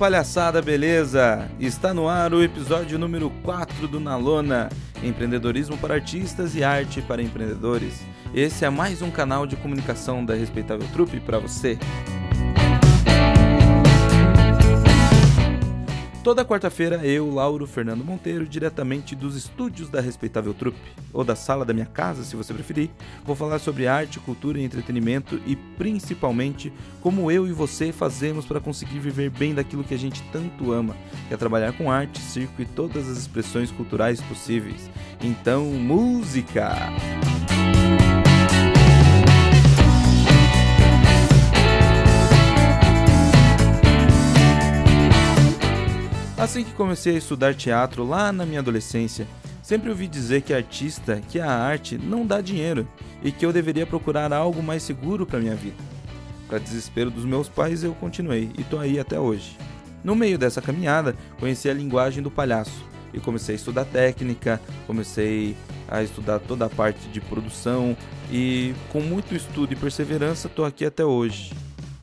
palhaçada, beleza? Está no ar o episódio número 4 do Nalona, empreendedorismo para artistas e arte para empreendedores. Esse é mais um canal de comunicação da Respeitável Trupe para você. Toda quarta-feira, eu, Lauro Fernando Monteiro, diretamente dos estúdios da Respeitável Trupe, ou da sala da minha casa, se você preferir, vou falar sobre arte, cultura e entretenimento e principalmente como eu e você fazemos para conseguir viver bem daquilo que a gente tanto ama, que é trabalhar com arte, circo e todas as expressões culturais possíveis. Então, música! Assim que comecei a estudar teatro lá na minha adolescência, sempre ouvi dizer que artista, que a arte não dá dinheiro e que eu deveria procurar algo mais seguro para minha vida. Para desespero dos meus pais, eu continuei e tô aí até hoje. No meio dessa caminhada, conheci a linguagem do palhaço e comecei a estudar técnica, comecei a estudar toda a parte de produção e com muito estudo e perseverança tô aqui até hoje.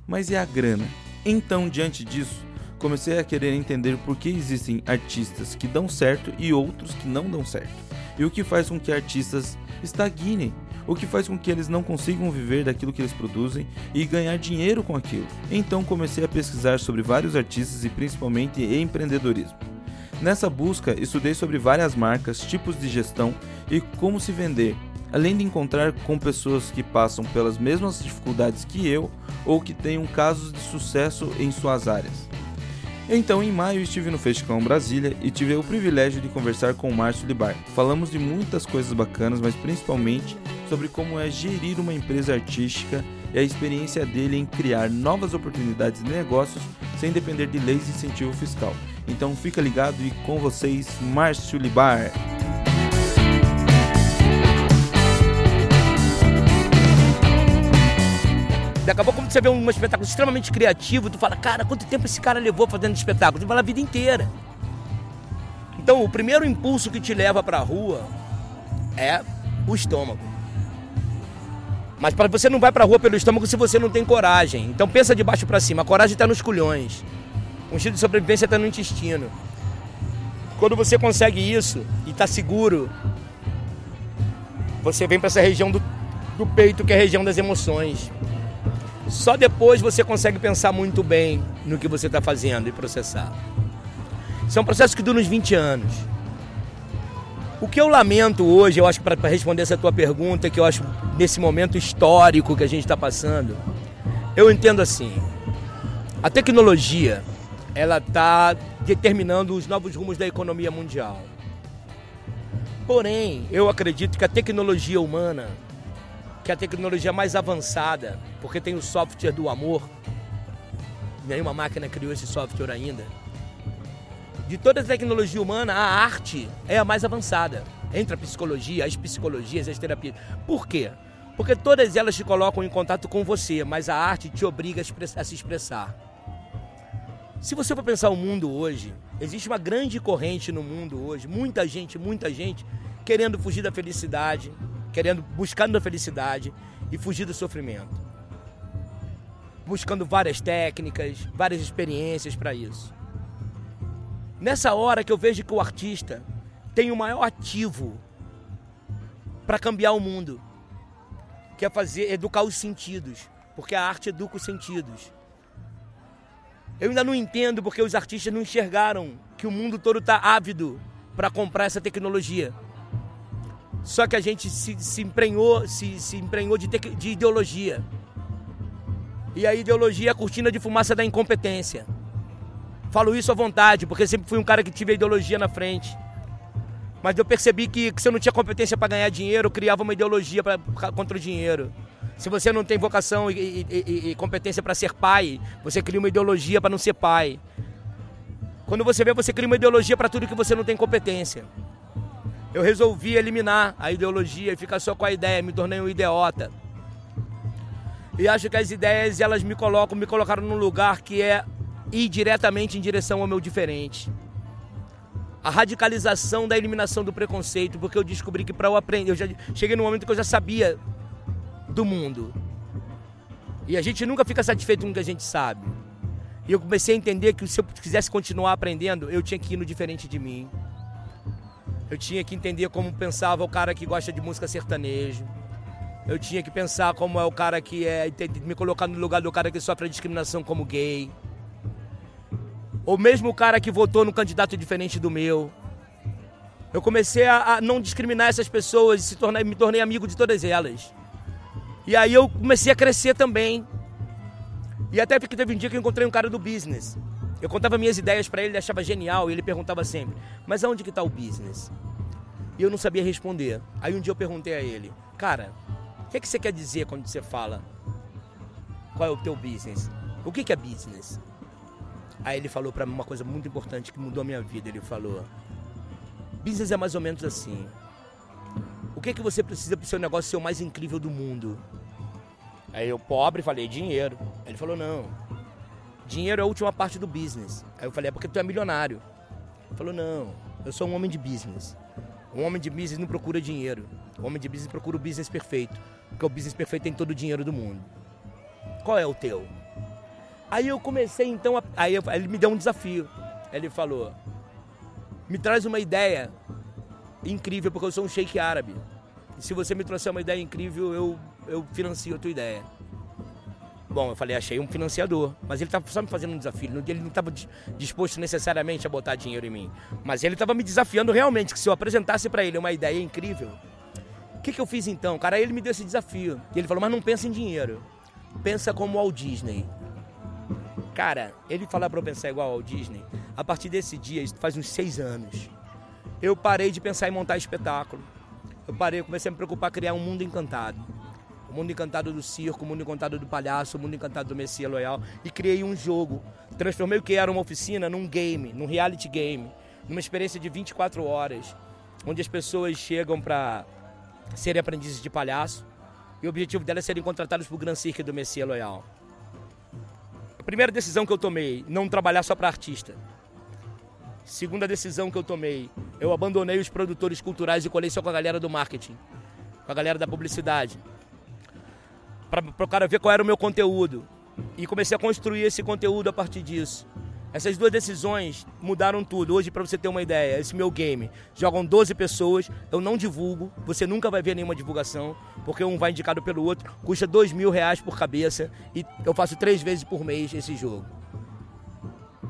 Mas e a grana? Então, diante disso, comecei a querer entender por que existem artistas que dão certo e outros que não dão certo. E o que faz com que artistas estagnem, o que faz com que eles não consigam viver daquilo que eles produzem e ganhar dinheiro com aquilo. Então comecei a pesquisar sobre vários artistas e principalmente empreendedorismo. Nessa busca, estudei sobre várias marcas, tipos de gestão e como se vender, além de encontrar com pessoas que passam pelas mesmas dificuldades que eu ou que tenham casos de sucesso em suas áreas. Então, em maio, estive no Festicão Brasília e tive o privilégio de conversar com o Márcio Libar. Falamos de muitas coisas bacanas, mas principalmente sobre como é gerir uma empresa artística e a experiência dele em criar novas oportunidades de negócios sem depender de leis de incentivo fiscal. Então, fica ligado e com vocês, Márcio Libar. Daqui a pouco, você vê um espetáculo extremamente criativo, tu fala, cara, quanto tempo esse cara levou fazendo espetáculo? Tu fala a vida inteira. Então, o primeiro impulso que te leva para a rua é o estômago. Mas para você não vai para a rua pelo estômago se você não tem coragem. Então pensa de baixo para cima. A coragem está nos culhões. O instinto de sobrevivência está no intestino. Quando você consegue isso e está seguro, você vem para essa região do, do peito, que é a região das emoções. Só depois você consegue pensar muito bem no que você está fazendo e processar. Isso é um processo que dura uns 20 anos. O que eu lamento hoje, eu acho para responder essa tua pergunta, que eu acho nesse momento histórico que a gente está passando, eu entendo assim: a tecnologia ela está determinando os novos rumos da economia mundial. Porém, eu acredito que a tecnologia humana que é a tecnologia mais avançada, porque tem o software do amor. Nenhuma máquina criou esse software ainda. De toda a tecnologia humana, a arte é a mais avançada. Entre a psicologia, as psicologias, as terapias. Por quê? Porque todas elas te colocam em contato com você, mas a arte te obriga a, se expressar. Se você for pensar o mundo hoje, existe uma grande corrente no mundo hoje, muita gente, muita gente querendo fugir da felicidade, querendo, buscando a felicidade e fugir do sofrimento. Buscando várias técnicas, várias experiências para isso. Nessa hora que eu vejo que o artista tem o maior ativo para cambiar o mundo, que é fazer educar os sentidos, porque a arte educa os sentidos. Eu ainda não entendo porque os artistas não enxergaram que o mundo todo está ávido para comprar essa tecnologia. Só que a gente se, se emprenhou, se, se emprenhou de, de ideologia. E a ideologia é a cortina de fumaça da incompetência. Falo isso à vontade, porque sempre fui um cara que tive a ideologia na frente. Mas eu percebi que, que se eu não tinha competência para ganhar dinheiro, eu criava uma ideologia pra, contra o dinheiro. Se você não tem vocação e, e, e, e competência para ser pai, você cria uma ideologia para não ser pai. Quando você vê, você cria uma ideologia para tudo que você não tem competência eu resolvi eliminar a ideologia e ficar só com a ideia, me tornei um idiota. E acho que as ideias elas me colocam, me colocaram num lugar que é ir diretamente em direção ao meu diferente. A radicalização da eliminação do preconceito, porque eu descobri que para eu aprender, eu já cheguei num momento que eu já sabia do mundo. E a gente nunca fica satisfeito com o que a gente sabe. E eu comecei a entender que se eu quisesse continuar aprendendo, eu tinha que ir no diferente de mim. Eu tinha que entender como pensava o cara que gosta de música sertanejo. Eu tinha que pensar como é o cara que é. me colocar no lugar do cara que sofre discriminação como gay. Ou mesmo o cara que votou no candidato diferente do meu. Eu comecei a, a não discriminar essas pessoas e se tornar, me tornei amigo de todas elas. E aí eu comecei a crescer também. E até porque teve um dia que eu encontrei um cara do business. Eu contava minhas ideias para ele, ele achava genial e ele perguntava sempre: "Mas aonde que tá o business?" E eu não sabia responder. Aí um dia eu perguntei a ele: "Cara, o que, é que você quer dizer quando você fala qual é o teu business? O que, que é business?" Aí ele falou para mim uma coisa muito importante que mudou a minha vida. Ele falou: "Business é mais ou menos assim. O que é que você precisa para o seu negócio ser o mais incrível do mundo?" Aí eu, pobre, falei: "Dinheiro." Ele falou: "Não. Dinheiro é a última parte do business. Aí eu falei, é porque tu é milionário. Ele falou, não, eu sou um homem de business. Um homem de business não procura dinheiro. O homem de business procura o business perfeito. Porque o business perfeito tem todo o dinheiro do mundo. Qual é o teu? Aí eu comecei então a... Aí, eu... Ele me deu um desafio. Ele falou: Me traz uma ideia incrível, porque eu sou um sheik árabe. E se você me trouxer uma ideia incrível, eu, eu financio a tua ideia. Bom, eu falei, achei um financiador. Mas ele estava só me fazendo um desafio. Ele não estava disposto necessariamente a botar dinheiro em mim. Mas ele estava me desafiando realmente, que se eu apresentasse para ele uma ideia incrível. O que, que eu fiz então? Cara, ele me deu esse desafio. E ele falou, mas não pensa em dinheiro. Pensa como Walt Disney. Cara, ele falar para eu pensar igual ao Disney. A partir desse dia, isso faz uns seis anos, eu parei de pensar em montar espetáculo. Eu parei, comecei a me preocupar em criar um mundo encantado o mundo encantado do circo, o mundo encantado do palhaço, o mundo encantado do Messias Loyal e criei um jogo. Transformei o que era uma oficina num game, num reality game, numa experiência de 24 horas, onde as pessoas chegam para serem aprendizes de palhaço e o objetivo delas é serem contratados para o Grand Cirque do Messias Loyal. A primeira decisão que eu tomei, não trabalhar só para artista. Segunda decisão que eu tomei, eu abandonei os produtores culturais e colei só com a galera do marketing, com a galera da publicidade para o cara ver qual era o meu conteúdo. E comecei a construir esse conteúdo a partir disso. Essas duas decisões mudaram tudo. Hoje, para você ter uma ideia, esse meu game jogam 12 pessoas, eu não divulgo, você nunca vai ver nenhuma divulgação, porque um vai indicado pelo outro, custa dois mil reais por cabeça e eu faço três vezes por mês esse jogo.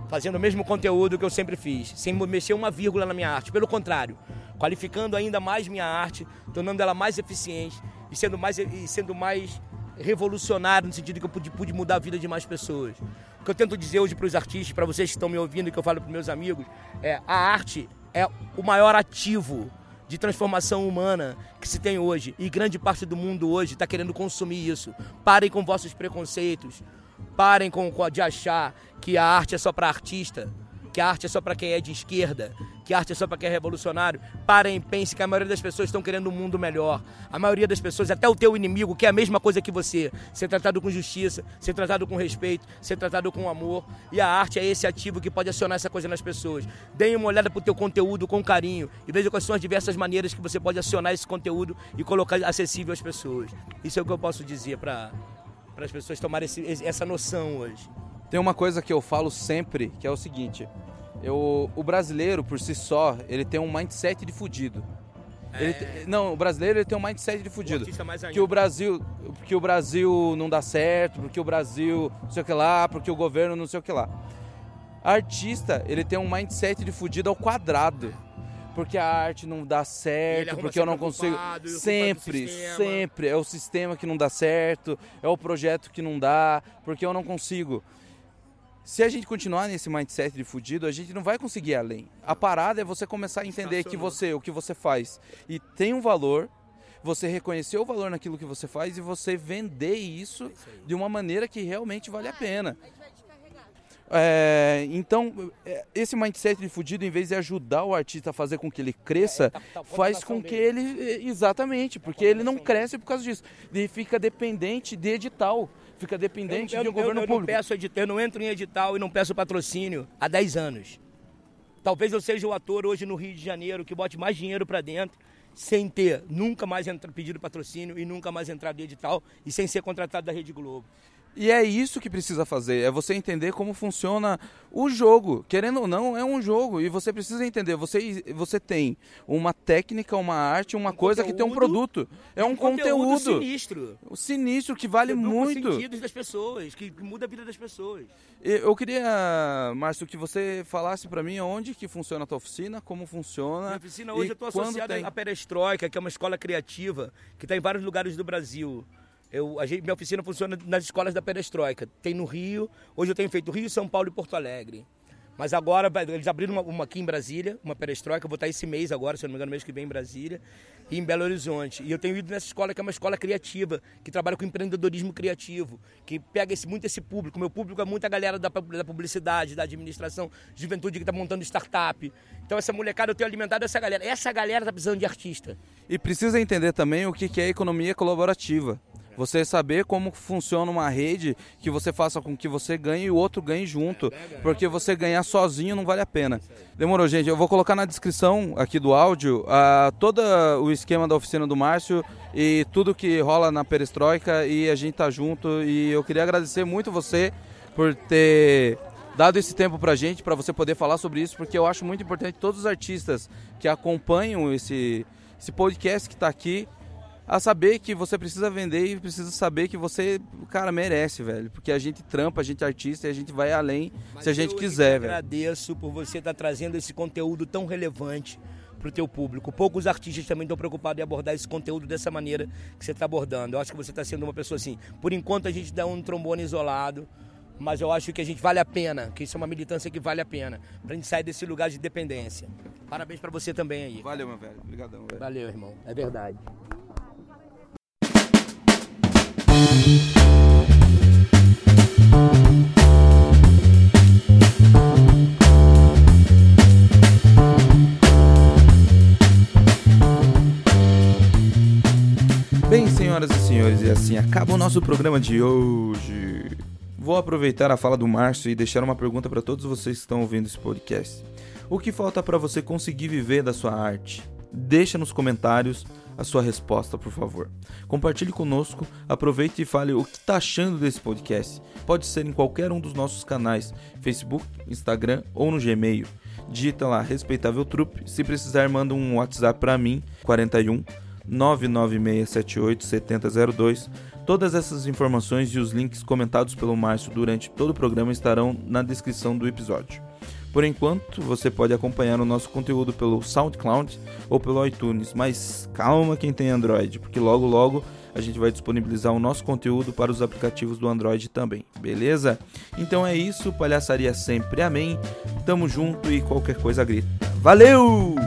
Fazendo o mesmo conteúdo que eu sempre fiz, sem mexer uma vírgula na minha arte. Pelo contrário, qualificando ainda mais minha arte, tornando ela mais eficiente e sendo mais, e sendo mais revolucionário no sentido que eu pude, pude mudar a vida de mais pessoas. O que eu tento dizer hoje para os artistas, para vocês que estão me ouvindo, que eu falo para meus amigos, é a arte é o maior ativo de transformação humana que se tem hoje. E grande parte do mundo hoje está querendo consumir isso. Parem com vossos preconceitos. Parem com, de achar que a arte é só para artista que a arte é só para quem é de esquerda, que a arte é só para quem é revolucionário. Parem, pensem que a maioria das pessoas estão querendo um mundo melhor. A maioria das pessoas, até o teu inimigo, que é a mesma coisa que você, ser tratado com justiça, ser tratado com respeito, ser tratado com amor. E a arte é esse ativo que pode acionar essa coisa nas pessoas. Deem uma olhada pro teu conteúdo com carinho e veja quais são as diversas maneiras que você pode acionar esse conteúdo e colocar acessível às pessoas. Isso é o que eu posso dizer para as pessoas tomarem esse, essa noção hoje. Tem uma coisa que eu falo sempre, que é o seguinte: eu, o brasileiro, por si só, ele tem um mindset de fudido. É... Ele, não, o brasileiro ele tem um mindset de fudido. O que o Brasil, porque o Brasil não dá certo, porque o Brasil não sei o que lá, porque o governo não sei o que lá. Artista, ele tem um mindset de fudido ao quadrado. Porque a arte não dá certo, porque eu não consigo. Sempre, sempre. É o sistema que não dá certo, é o projeto que não dá, porque eu não consigo. Se a gente continuar nesse mindset de fudido, a gente não vai conseguir ir além. A parada é você começar a entender que você, o que você faz e tem um valor, você reconhecer o valor naquilo que você faz e você vender isso de uma maneira que realmente vale a pena. É, então, é, esse mindset de fudido, em vez de ajudar o artista a fazer com que ele cresça, é, tá, tá, faz com que ele. Exatamente, porque ele não cresce por causa disso. Ele fica dependente de edital fica dependente eu, eu, de um governo eu, público. Não peço edital, eu não entro em edital e não peço patrocínio há 10 anos. Talvez eu seja o ator hoje no Rio de Janeiro que bote mais dinheiro para dentro sem ter nunca mais entra, pedido patrocínio e nunca mais entrar de edital e sem ser contratado da Rede Globo. E é isso que precisa fazer, é você entender como funciona o jogo. Querendo ou não, é um jogo e você precisa entender. Você, você tem uma técnica, uma arte, uma um coisa conteúdo, que tem um produto. É um, um conteúdo, conteúdo sinistro. Sinistro que vale muito. sentidos das pessoas, que muda a vida das pessoas. Eu queria, Márcio, que você falasse para mim onde que funciona a tua oficina, como funciona. Minha oficina hoje eu estou associada à Perestroika, que é uma escola criativa que está em vários lugares do Brasil. Eu, a gente, minha oficina funciona nas escolas da Perestroika. Tem no Rio, hoje eu tenho feito Rio, São Paulo e Porto Alegre. Mas agora, eles abriram uma, uma, aqui em Brasília, uma perestroika, eu vou estar esse mês agora, se não me engano, mês que vem em Brasília, e em Belo Horizonte. E eu tenho ido nessa escola, que é uma escola criativa, que trabalha com empreendedorismo criativo, que pega esse, muito esse público. Meu público é muita galera da, da publicidade, da administração, juventude que está montando startup. Então essa molecada, eu tenho alimentado essa galera. Essa galera está precisando de artista. E precisa entender também o que é economia colaborativa. Você saber como funciona uma rede que você faça com que você ganhe e o outro ganhe junto. Porque você ganhar sozinho não vale a pena. Demorou, gente. Eu vou colocar na descrição aqui do áudio uh, todo o esquema da oficina do Márcio e tudo que rola na Perestroika e a gente tá junto. E eu queria agradecer muito você por ter dado esse tempo pra gente, para você poder falar sobre isso, porque eu acho muito importante todos os artistas que acompanham esse, esse podcast que está aqui a saber que você precisa vender e precisa saber que você, cara, merece, velho. Porque a gente trampa, a gente é artista e a gente vai além Mas se a gente quiser, velho. Eu agradeço por você estar tá trazendo esse conteúdo tão relevante para o teu público. Poucos artistas também estão preocupados em abordar esse conteúdo dessa maneira que você está abordando. Eu acho que você está sendo uma pessoa assim. Por enquanto a gente dá um trombone isolado, mas eu acho que a gente vale a pena, que isso é uma militância que vale a pena, para a gente sair desse lugar de dependência. Parabéns para você também aí. Valeu, meu velho. Obrigadão, velho. Valeu, irmão. É verdade. Senhores, e assim acaba o nosso programa de hoje. Vou aproveitar a fala do Márcio e deixar uma pergunta para todos vocês que estão ouvindo esse podcast. O que falta para você conseguir viver da sua arte? Deixa nos comentários a sua resposta, por favor. Compartilhe conosco, aproveite e fale o que está achando desse podcast. Pode ser em qualquer um dos nossos canais, Facebook, Instagram ou no Gmail. Digita lá Respeitável Trupe. Se precisar, manda um WhatsApp para mim, 41 99678 7002. Todas essas informações e os links comentados pelo Márcio durante todo o programa estarão na descrição do episódio. Por enquanto, você pode acompanhar o nosso conteúdo pelo SoundCloud ou pelo iTunes, mas calma quem tem Android, porque logo logo a gente vai disponibilizar o nosso conteúdo para os aplicativos do Android também, beleza? Então é isso, palhaçaria sempre, amém. Tamo junto e qualquer coisa grita. Valeu!